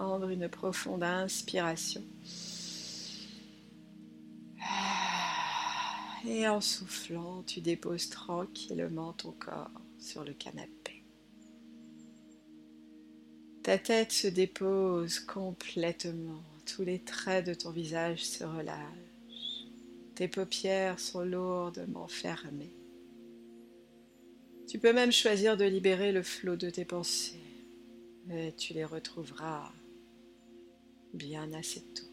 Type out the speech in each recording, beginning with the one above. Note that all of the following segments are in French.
Une profonde inspiration. Et en soufflant, tu déposes tranquillement ton corps sur le canapé. Ta tête se dépose complètement, tous les traits de ton visage se relâchent, tes paupières sont lourdement fermées. Tu peux même choisir de libérer le flot de tes pensées, et tu les retrouveras bien assez tôt.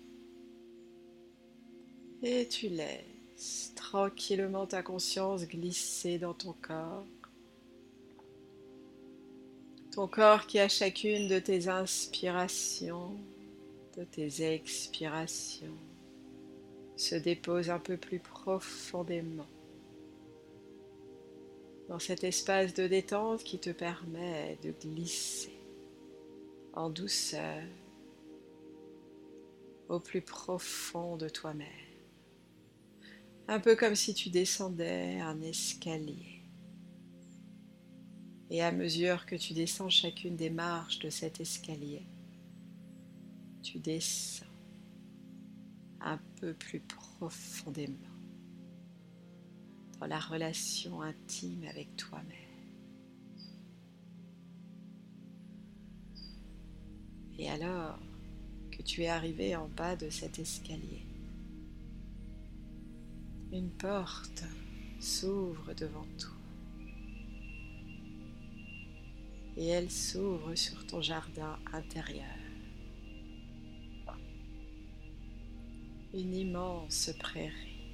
Et tu laisses tranquillement ta conscience glisser dans ton corps. Ton corps qui a chacune de tes inspirations, de tes expirations, se dépose un peu plus profondément dans cet espace de détente qui te permet de glisser en douceur au plus profond de toi-même. Un peu comme si tu descendais un escalier. Et à mesure que tu descends chacune des marches de cet escalier, tu descends un peu plus profondément dans la relation intime avec toi-même. Et alors, tu es arrivé en bas de cet escalier. Une porte s'ouvre devant toi. Et elle s'ouvre sur ton jardin intérieur. Une immense prairie.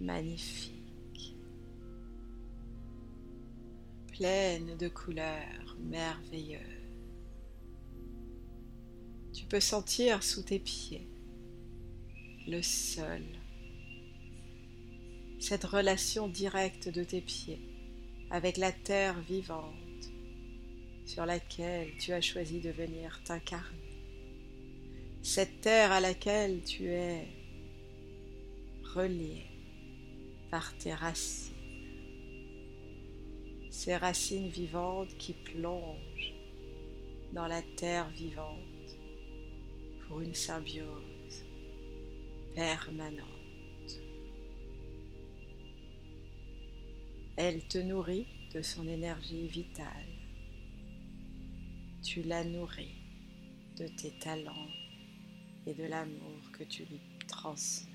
Magnifique. Pleine de couleurs merveilleuses sentir sous tes pieds le sol, cette relation directe de tes pieds avec la terre vivante sur laquelle tu as choisi de venir t'incarner, cette terre à laquelle tu es relié par tes racines, ces racines vivantes qui plongent dans la terre vivante une symbiose permanente. Elle te nourrit de son énergie vitale. Tu la nourris de tes talents et de l'amour que tu lui transmets.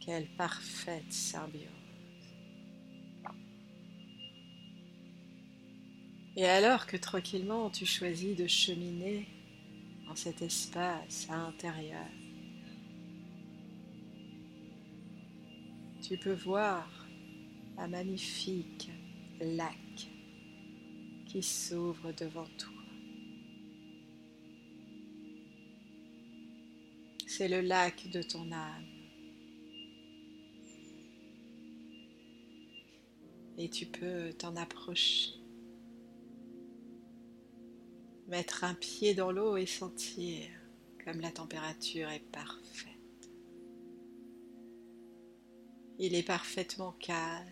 Quelle parfaite symbiose. Et alors que tranquillement tu choisis de cheminer dans cet espace intérieur, tu peux voir un magnifique lac qui s'ouvre devant toi. C'est le lac de ton âme. Et tu peux t'en approcher mettre un pied dans l'eau et sentir comme la température est parfaite. Il est parfaitement calme.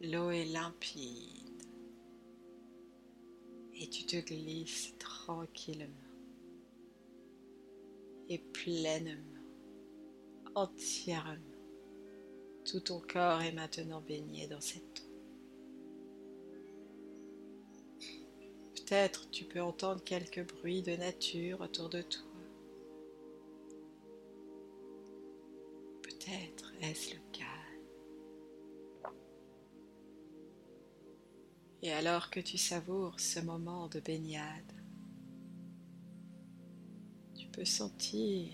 L'eau est limpide. Et tu te glisses tranquillement et pleinement, entièrement. Tout ton corps est maintenant baigné dans cette eau. Peut-être tu peux entendre quelques bruits de nature autour de toi. Peut-être est-ce le calme. Et alors que tu savoures ce moment de baignade, tu peux sentir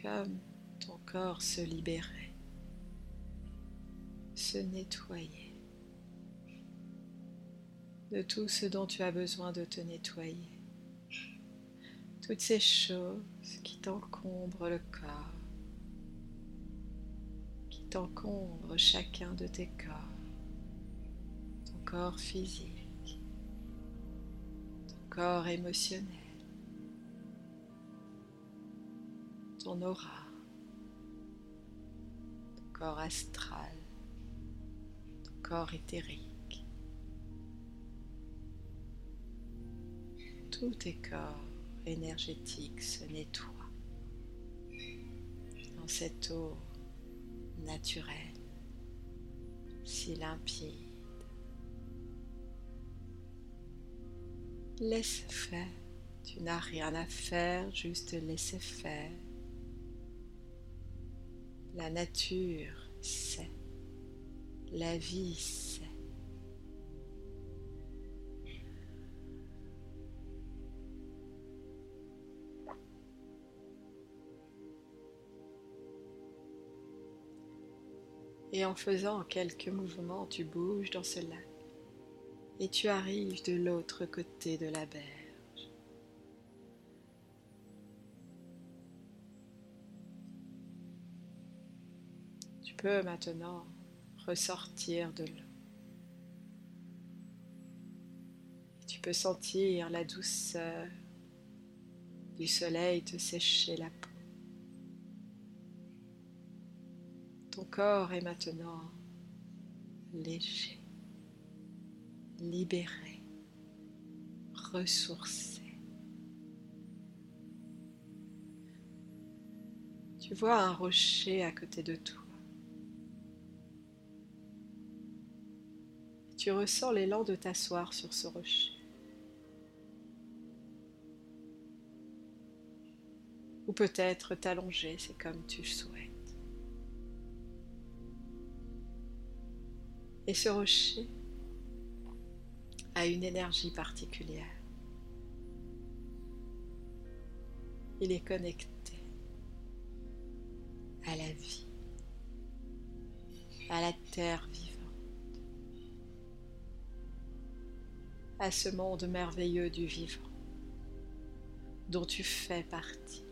comme ton corps se libérait, se nettoyer de tout ce dont tu as besoin de te nettoyer. Toutes ces choses qui t'encombrent le corps, qui t'encombrent chacun de tes corps, ton corps physique, ton corps émotionnel, ton aura, ton corps astral, ton corps éthérique. Tous tes corps énergétiques se nettoient dans cette eau naturelle, si limpide. Laisse faire, tu n'as rien à faire, juste laisser faire. La nature sait, la vie sait. Et en faisant quelques mouvements, tu bouges dans ce lac et tu arrives de l'autre côté de la berge. Tu peux maintenant ressortir de l'eau. Tu peux sentir la douceur du soleil te sécher la peau. Ton corps est maintenant léger, libéré, ressourcé. Tu vois un rocher à côté de toi. tu ressens l'élan de t'asseoir sur ce rocher. Ou peut-être t'allonger, c'est comme tu souhaites. Et ce rocher a une énergie particulière. Il est connecté à la vie, à la terre vivante, à ce monde merveilleux du vivant dont tu fais partie.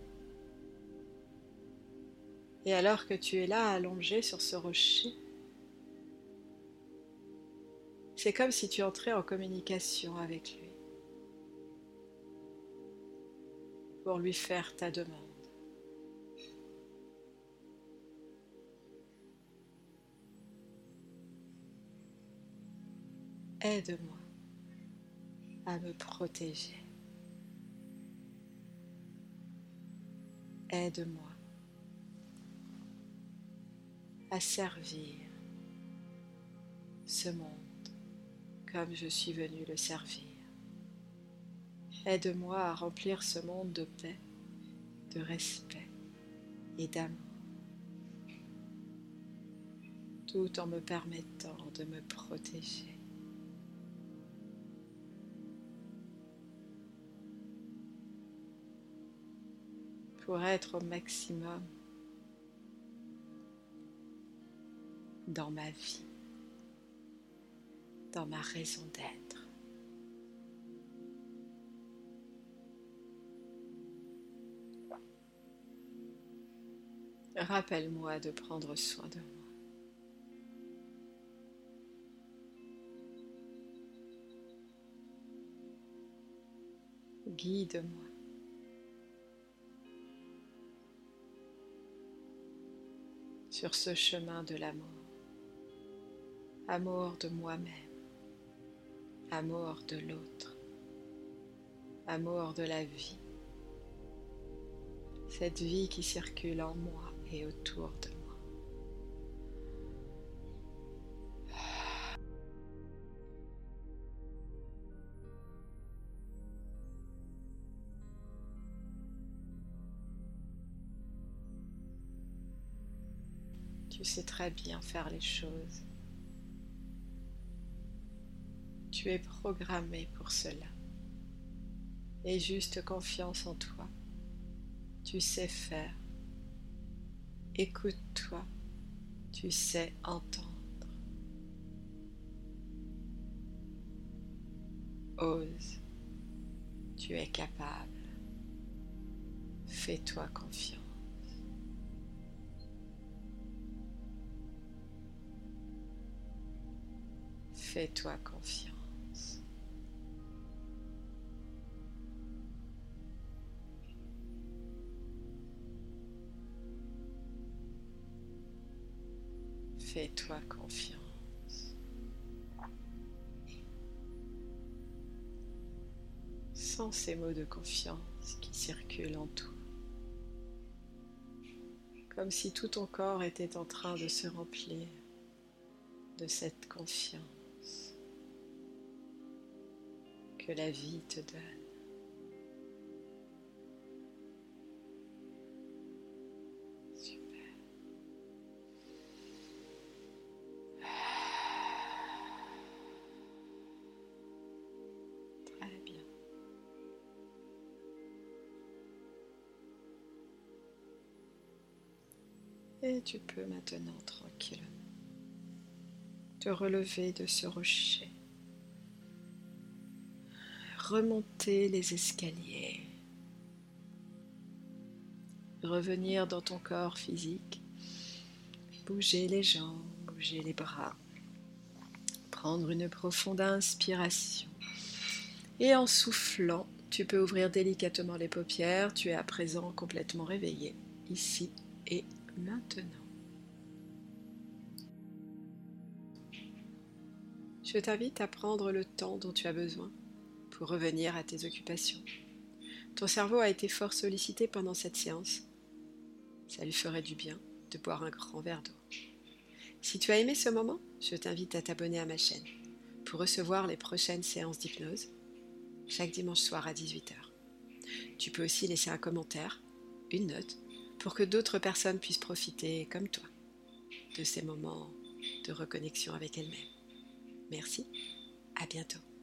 Et alors que tu es là allongé sur ce rocher, C'est comme si tu entrais en communication avec lui pour lui faire ta demande. Aide-moi à me protéger. Aide-moi à servir ce monde comme je suis venu le servir. Aide-moi à remplir ce monde de paix, de respect et d'amour, tout en me permettant de me protéger. pour être au maximum dans ma vie dans ma raison d'être. Rappelle-moi de prendre soin de moi. Guide-moi. sur ce chemin de l'amour, amour de moi-même amour de l'autre, amour de la vie, cette vie qui circule en moi et autour de moi. Tu sais très bien faire les choses. Tu es programmé pour cela. Aie juste confiance en toi. Tu sais faire. Écoute-toi. Tu sais entendre. Ose. Tu es capable. Fais-toi confiance. Fais-toi confiance. De confiance qui circulent en toi comme si tout ton corps était en train de se remplir de cette confiance que la vie te donne. Très bien. Et tu peux maintenant tranquillement te relever de ce rocher, remonter les escaliers, revenir dans ton corps physique, bouger les jambes, bouger les bras, prendre une profonde inspiration. Et en soufflant, tu peux ouvrir délicatement les paupières, tu es à présent complètement réveillé, ici et maintenant. Je t'invite à prendre le temps dont tu as besoin pour revenir à tes occupations. Ton cerveau a été fort sollicité pendant cette séance. Ça lui ferait du bien de boire un grand verre d'eau. Si tu as aimé ce moment, je t'invite à t'abonner à ma chaîne pour recevoir les prochaines séances d'hypnose chaque dimanche soir à 18h. Tu peux aussi laisser un commentaire, une note pour que d'autres personnes puissent profiter, comme toi, de ces moments de reconnexion avec elles-mêmes. Merci, à bientôt.